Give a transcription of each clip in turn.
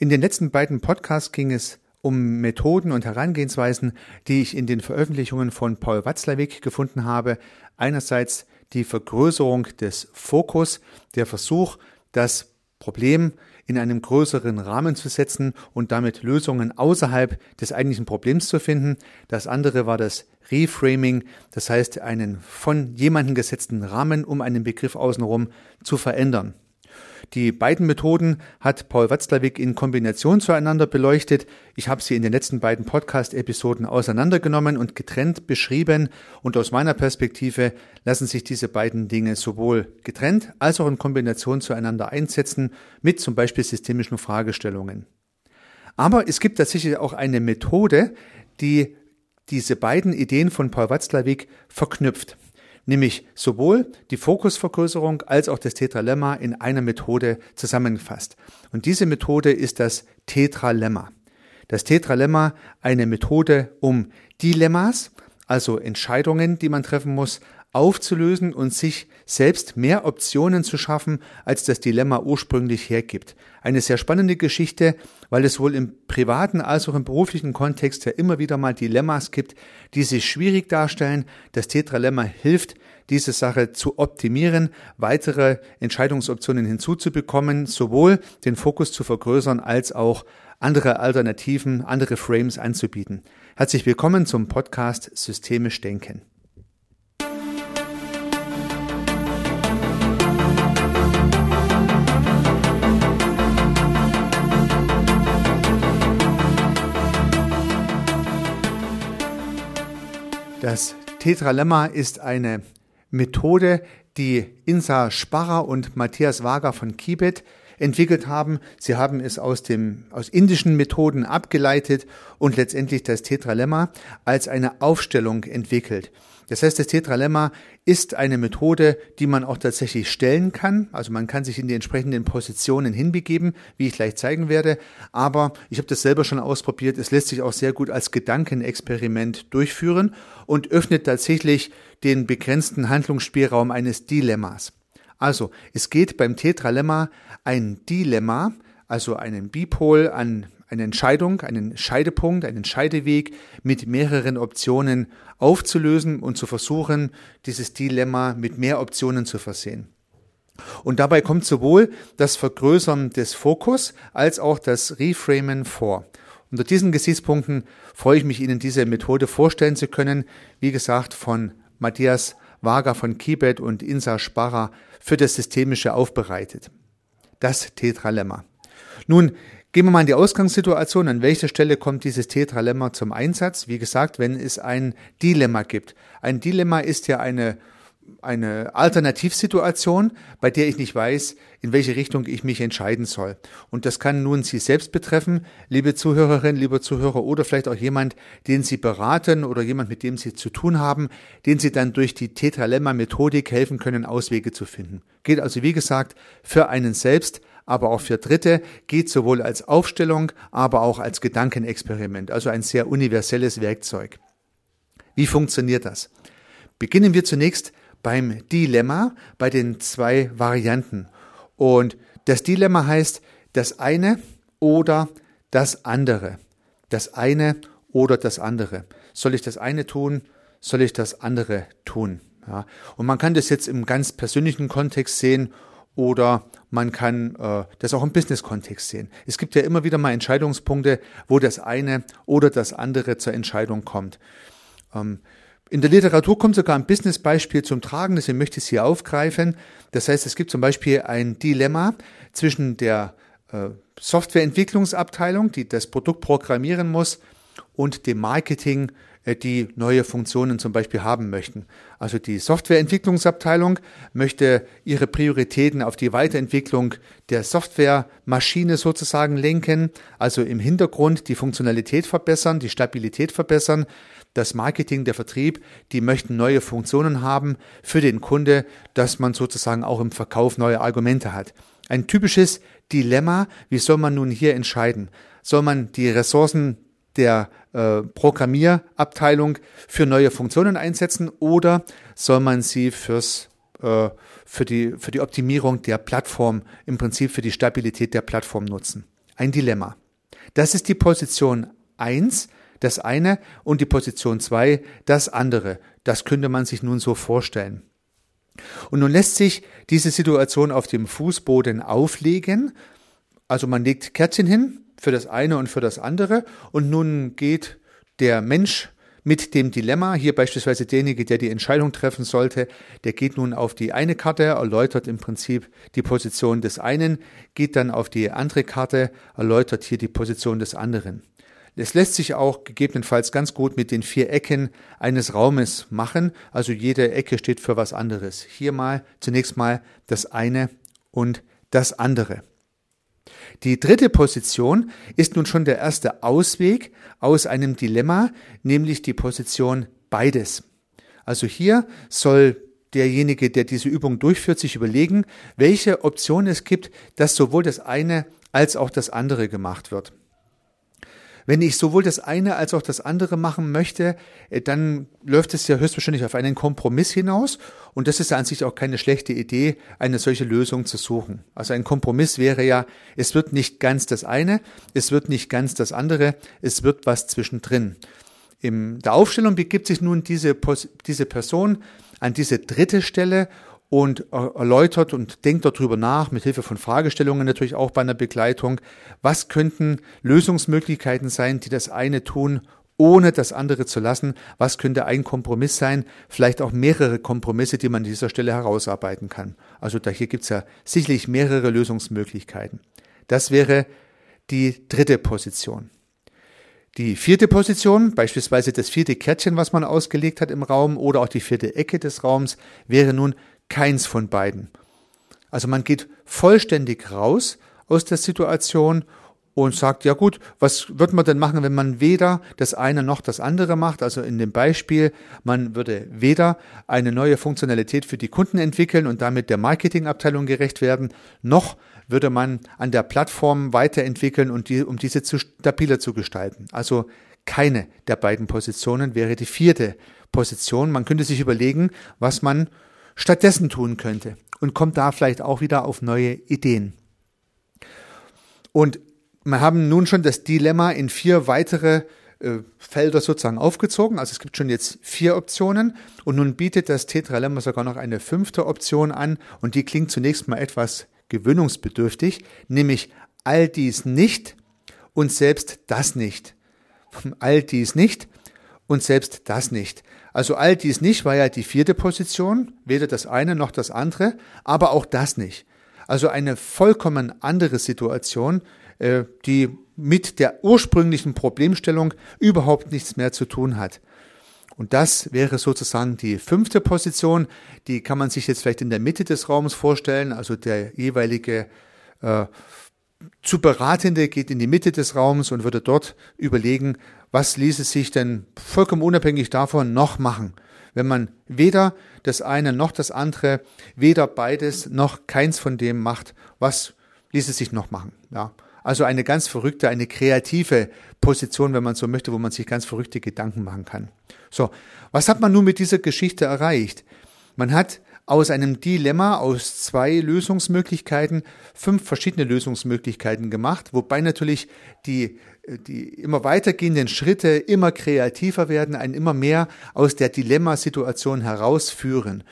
In den letzten beiden Podcasts ging es um Methoden und Herangehensweisen, die ich in den Veröffentlichungen von Paul Watzlawick gefunden habe. Einerseits die Vergrößerung des Fokus, der Versuch, das Problem in einem größeren Rahmen zu setzen und damit Lösungen außerhalb des eigentlichen Problems zu finden. Das andere war das Reframing, das heißt einen von jemandem gesetzten Rahmen um einen Begriff außenrum zu verändern. Die beiden Methoden hat Paul Watzlawick in Kombination zueinander beleuchtet. Ich habe sie in den letzten beiden Podcast-Episoden auseinandergenommen und getrennt beschrieben. Und aus meiner Perspektive lassen sich diese beiden Dinge sowohl getrennt als auch in Kombination zueinander einsetzen mit zum Beispiel systemischen Fragestellungen. Aber es gibt tatsächlich auch eine Methode, die diese beiden Ideen von Paul Watzlawick verknüpft nämlich sowohl die Fokusvergrößerung als auch das Tetralemma in einer Methode zusammengefasst. Und diese Methode ist das Tetralemma. Das Tetralemma eine Methode, um Dilemmas, also Entscheidungen, die man treffen muss, aufzulösen und sich selbst mehr Optionen zu schaffen, als das Dilemma ursprünglich hergibt. Eine sehr spannende Geschichte, weil es wohl im privaten als auch im beruflichen Kontext ja immer wieder mal Dilemmas gibt, die sich schwierig darstellen. Das Tetralemma hilft, diese Sache zu optimieren, weitere Entscheidungsoptionen hinzuzubekommen, sowohl den Fokus zu vergrößern als auch andere Alternativen, andere Frames anzubieten. Herzlich willkommen zum Podcast Systemisch Denken. Das Tetralemma ist eine Methode, die Insa Sparrer und Matthias Wager von Kibet entwickelt haben. Sie haben es aus dem, aus indischen Methoden abgeleitet und letztendlich das Tetralemma als eine Aufstellung entwickelt. Das heißt, das Tetralemma ist eine Methode, die man auch tatsächlich stellen kann. Also man kann sich in die entsprechenden Positionen hinbegeben, wie ich gleich zeigen werde. Aber ich habe das selber schon ausprobiert. Es lässt sich auch sehr gut als Gedankenexperiment durchführen und öffnet tatsächlich den begrenzten Handlungsspielraum eines Dilemmas. Also, es geht beim Tetralemma ein Dilemma, also einen Bipol an eine Entscheidung, einen Scheidepunkt, einen Scheideweg mit mehreren Optionen aufzulösen und zu versuchen, dieses Dilemma mit mehr Optionen zu versehen. Und dabei kommt sowohl das Vergrößern des Fokus als auch das Reframen vor. Unter diesen Gesichtspunkten freue ich mich, Ihnen diese Methode vorstellen zu können. Wie gesagt, von Matthias Wager von Kibet und Insa Sparra für das Systemische aufbereitet. Das Tetralemma. Nun, Gehen wir mal in die Ausgangssituation. An welcher Stelle kommt dieses Tetralemma zum Einsatz? Wie gesagt, wenn es ein Dilemma gibt. Ein Dilemma ist ja eine, eine Alternativsituation, bei der ich nicht weiß, in welche Richtung ich mich entscheiden soll. Und das kann nun Sie selbst betreffen, liebe Zuhörerinnen, lieber Zuhörer, oder vielleicht auch jemand, den Sie beraten oder jemand, mit dem Sie zu tun haben, den Sie dann durch die Tetralemma-Methodik helfen können, Auswege zu finden. Geht also, wie gesagt, für einen selbst aber auch für Dritte, geht sowohl als Aufstellung, aber auch als Gedankenexperiment, also ein sehr universelles Werkzeug. Wie funktioniert das? Beginnen wir zunächst beim Dilemma, bei den zwei Varianten. Und das Dilemma heißt das eine oder das andere. Das eine oder das andere. Soll ich das eine tun? Soll ich das andere tun? Ja. Und man kann das jetzt im ganz persönlichen Kontext sehen oder man kann äh, das auch im Business-Kontext sehen. Es gibt ja immer wieder mal Entscheidungspunkte, wo das eine oder das andere zur Entscheidung kommt. Ähm, in der Literatur kommt sogar ein Business-Beispiel zum Tragen, deswegen möchte ich es hier aufgreifen. Das heißt, es gibt zum Beispiel ein Dilemma zwischen der äh, Softwareentwicklungsabteilung, die das Produkt programmieren muss, und dem Marketing, die neue Funktionen zum Beispiel haben möchten. Also die Softwareentwicklungsabteilung möchte ihre Prioritäten auf die Weiterentwicklung der Softwaremaschine sozusagen lenken, also im Hintergrund die Funktionalität verbessern, die Stabilität verbessern. Das Marketing, der Vertrieb, die möchten neue Funktionen haben für den Kunde, dass man sozusagen auch im Verkauf neue Argumente hat. Ein typisches Dilemma, wie soll man nun hier entscheiden? Soll man die Ressourcen der äh, Programmierabteilung für neue Funktionen einsetzen oder soll man sie fürs äh, für die, für die Optimierung der Plattform, im Prinzip für die Stabilität der Plattform nutzen. ein Dilemma. Das ist die Position 1, das eine, und die Position 2, das andere. Das könnte man sich nun so vorstellen. Und nun lässt sich diese Situation auf dem Fußboden auflegen. Also man legt Kärtchen hin für das eine und für das andere und nun geht der Mensch mit dem Dilemma, hier beispielsweise derjenige, der die Entscheidung treffen sollte, der geht nun auf die eine Karte, erläutert im Prinzip die Position des einen, geht dann auf die andere Karte, erläutert hier die Position des anderen. Es lässt sich auch gegebenenfalls ganz gut mit den vier Ecken eines Raumes machen. Also jede Ecke steht für was anderes. Hier mal zunächst mal das eine und das andere. Die dritte Position ist nun schon der erste Ausweg aus einem Dilemma, nämlich die Position beides. Also hier soll derjenige, der diese Übung durchführt, sich überlegen, welche Option es gibt, dass sowohl das eine als auch das andere gemacht wird. Wenn ich sowohl das eine als auch das andere machen möchte, äh, dann läuft es ja höchstwahrscheinlich auf einen Kompromiss hinaus. Und das ist an sich auch keine schlechte Idee, eine solche Lösung zu suchen. Also ein Kompromiss wäre ja, es wird nicht ganz das eine, es wird nicht ganz das andere, es wird was zwischendrin. In der Aufstellung begibt sich nun diese, diese Person an diese dritte Stelle und erläutert und denkt darüber nach, mit Hilfe von Fragestellungen natürlich auch bei einer Begleitung, was könnten Lösungsmöglichkeiten sein, die das eine tun, ohne das andere zu lassen, was könnte ein Kompromiss sein, vielleicht auch mehrere Kompromisse, die man an dieser Stelle herausarbeiten kann. Also da hier gibt es ja sicherlich mehrere Lösungsmöglichkeiten. Das wäre die dritte Position. Die vierte Position, beispielsweise das vierte Kärtchen, was man ausgelegt hat im Raum oder auch die vierte Ecke des Raums, wäre nun keins von beiden. Also man geht vollständig raus aus der Situation und sagt, ja gut, was wird man denn machen, wenn man weder das eine noch das andere macht? Also in dem Beispiel, man würde weder eine neue Funktionalität für die Kunden entwickeln und damit der Marketingabteilung gerecht werden, noch würde man an der Plattform weiterentwickeln und die, um diese zu stabiler zu gestalten. Also keine der beiden Positionen wäre die vierte Position. Man könnte sich überlegen, was man stattdessen tun könnte und kommt da vielleicht auch wieder auf neue Ideen. Und wir haben nun schon das Dilemma in vier weitere äh, Felder sozusagen aufgezogen. Also es gibt schon jetzt vier Optionen und nun bietet das Tetralemma sogar noch eine fünfte Option an und die klingt zunächst mal etwas gewöhnungsbedürftig, nämlich all dies nicht und selbst das nicht. All dies nicht und selbst das nicht. Also all dies nicht war ja die vierte Position, weder das eine noch das andere, aber auch das nicht. Also eine vollkommen andere Situation, äh, die mit der ursprünglichen Problemstellung überhaupt nichts mehr zu tun hat. Und das wäre sozusagen die fünfte Position. Die kann man sich jetzt vielleicht in der Mitte des Raums vorstellen. Also der jeweilige äh, zu Beratende geht in die Mitte des Raums und würde dort überlegen, was ließe sich denn vollkommen unabhängig davon noch machen, wenn man weder das eine noch das andere, weder beides noch keins von dem macht, was ließe sich noch machen. Ja. Also eine ganz verrückte, eine kreative Position, wenn man so möchte, wo man sich ganz verrückte Gedanken machen kann. So, was hat man nun mit dieser Geschichte erreicht? Man hat aus einem Dilemma, aus zwei Lösungsmöglichkeiten, fünf verschiedene Lösungsmöglichkeiten gemacht, wobei natürlich die, die immer weitergehenden Schritte immer kreativer werden, einen immer mehr aus der Dilemmasituation herausführen.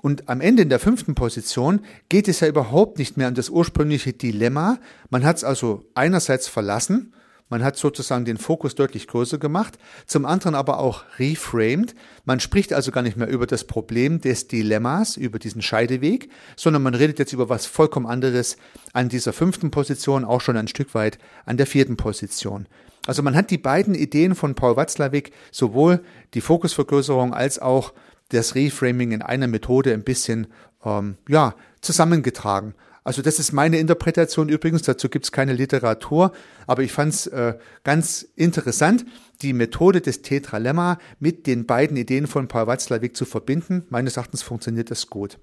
Und am Ende in der fünften Position geht es ja überhaupt nicht mehr um das ursprüngliche Dilemma. Man hat es also einerseits verlassen, man hat sozusagen den Fokus deutlich größer gemacht, zum anderen aber auch reframed. Man spricht also gar nicht mehr über das Problem des Dilemmas, über diesen Scheideweg, sondern man redet jetzt über was vollkommen anderes an dieser fünften Position, auch schon ein Stück weit an der vierten Position. Also man hat die beiden Ideen von Paul Watzlawick, sowohl die Fokusvergrößerung als auch das Reframing in einer Methode ein bisschen ähm, ja, zusammengetragen. Also das ist meine Interpretation übrigens, dazu gibt es keine Literatur, aber ich fand es äh, ganz interessant, die Methode des Tetralemma mit den beiden Ideen von Paul Watzlawick zu verbinden. Meines Erachtens funktioniert das gut.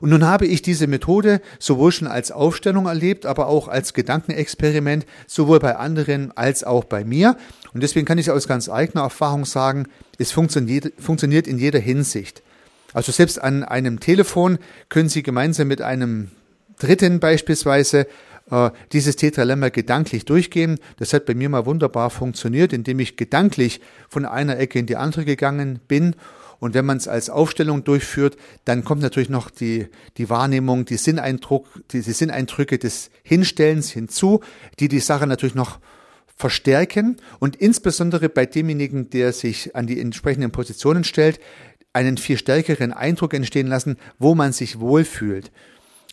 Und nun habe ich diese Methode sowohl schon als Aufstellung erlebt, aber auch als Gedankenexperiment, sowohl bei anderen als auch bei mir. Und deswegen kann ich aus ganz eigener Erfahrung sagen, es funktioniert, funktioniert in jeder Hinsicht. Also selbst an einem Telefon können Sie gemeinsam mit einem Dritten beispielsweise äh, dieses Tetralemma gedanklich durchgehen. Das hat bei mir mal wunderbar funktioniert, indem ich gedanklich von einer Ecke in die andere gegangen bin und wenn man es als Aufstellung durchführt, dann kommt natürlich noch die, die Wahrnehmung, die, Sinneindruck, die, die Sinneindrücke des Hinstellens hinzu, die die Sache natürlich noch verstärken und insbesondere bei demjenigen, der sich an die entsprechenden Positionen stellt, einen viel stärkeren Eindruck entstehen lassen, wo man sich wohlfühlt.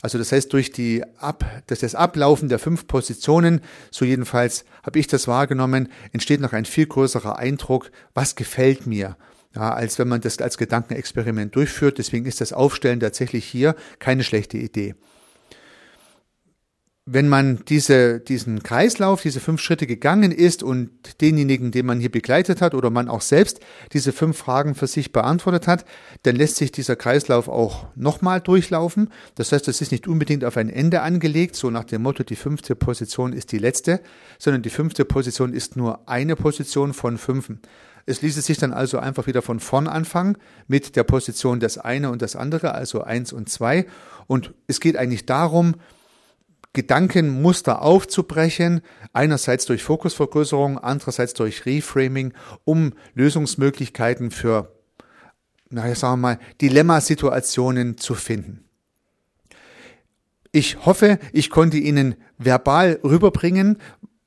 Also das heißt, durch die Ab, das, das Ablaufen der fünf Positionen, so jedenfalls habe ich das wahrgenommen, entsteht noch ein viel größerer Eindruck, was gefällt mir ja, als wenn man das als Gedankenexperiment durchführt. Deswegen ist das Aufstellen tatsächlich hier keine schlechte Idee. Wenn man diese, diesen Kreislauf, diese fünf Schritte gegangen ist und denjenigen, den man hier begleitet hat oder man auch selbst diese fünf Fragen für sich beantwortet hat, dann lässt sich dieser Kreislauf auch nochmal durchlaufen. Das heißt, es ist nicht unbedingt auf ein Ende angelegt, so nach dem Motto, die fünfte Position ist die letzte, sondern die fünfte Position ist nur eine Position von fünfen. Es ließe sich dann also einfach wieder von vorn anfangen mit der Position das eine und das andere, also eins und zwei. Und es geht eigentlich darum, Gedankenmuster aufzubrechen, einerseits durch Fokusvergrößerung, andererseits durch Reframing, um Lösungsmöglichkeiten für, naja, sagen wir mal, Dilemmasituationen zu finden. Ich hoffe, ich konnte Ihnen verbal rüberbringen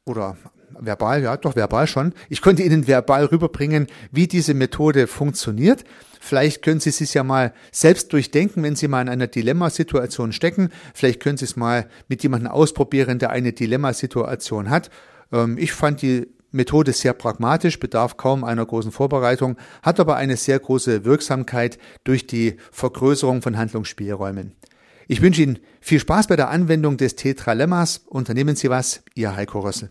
oder verbal, ja, doch verbal schon. Ich konnte Ihnen verbal rüberbringen, wie diese Methode funktioniert. Vielleicht können Sie es ja mal selbst durchdenken, wenn Sie mal in einer Dilemmasituation stecken. Vielleicht können Sie es mal mit jemandem ausprobieren, der eine Dilemmasituation hat. Ähm, ich fand die Methode sehr pragmatisch, bedarf kaum einer großen Vorbereitung, hat aber eine sehr große Wirksamkeit durch die Vergrößerung von Handlungsspielräumen. Ich wünsche Ihnen viel Spaß bei der Anwendung des Tetralemmas. Unternehmen Sie was, Ihr Heiko Rössel.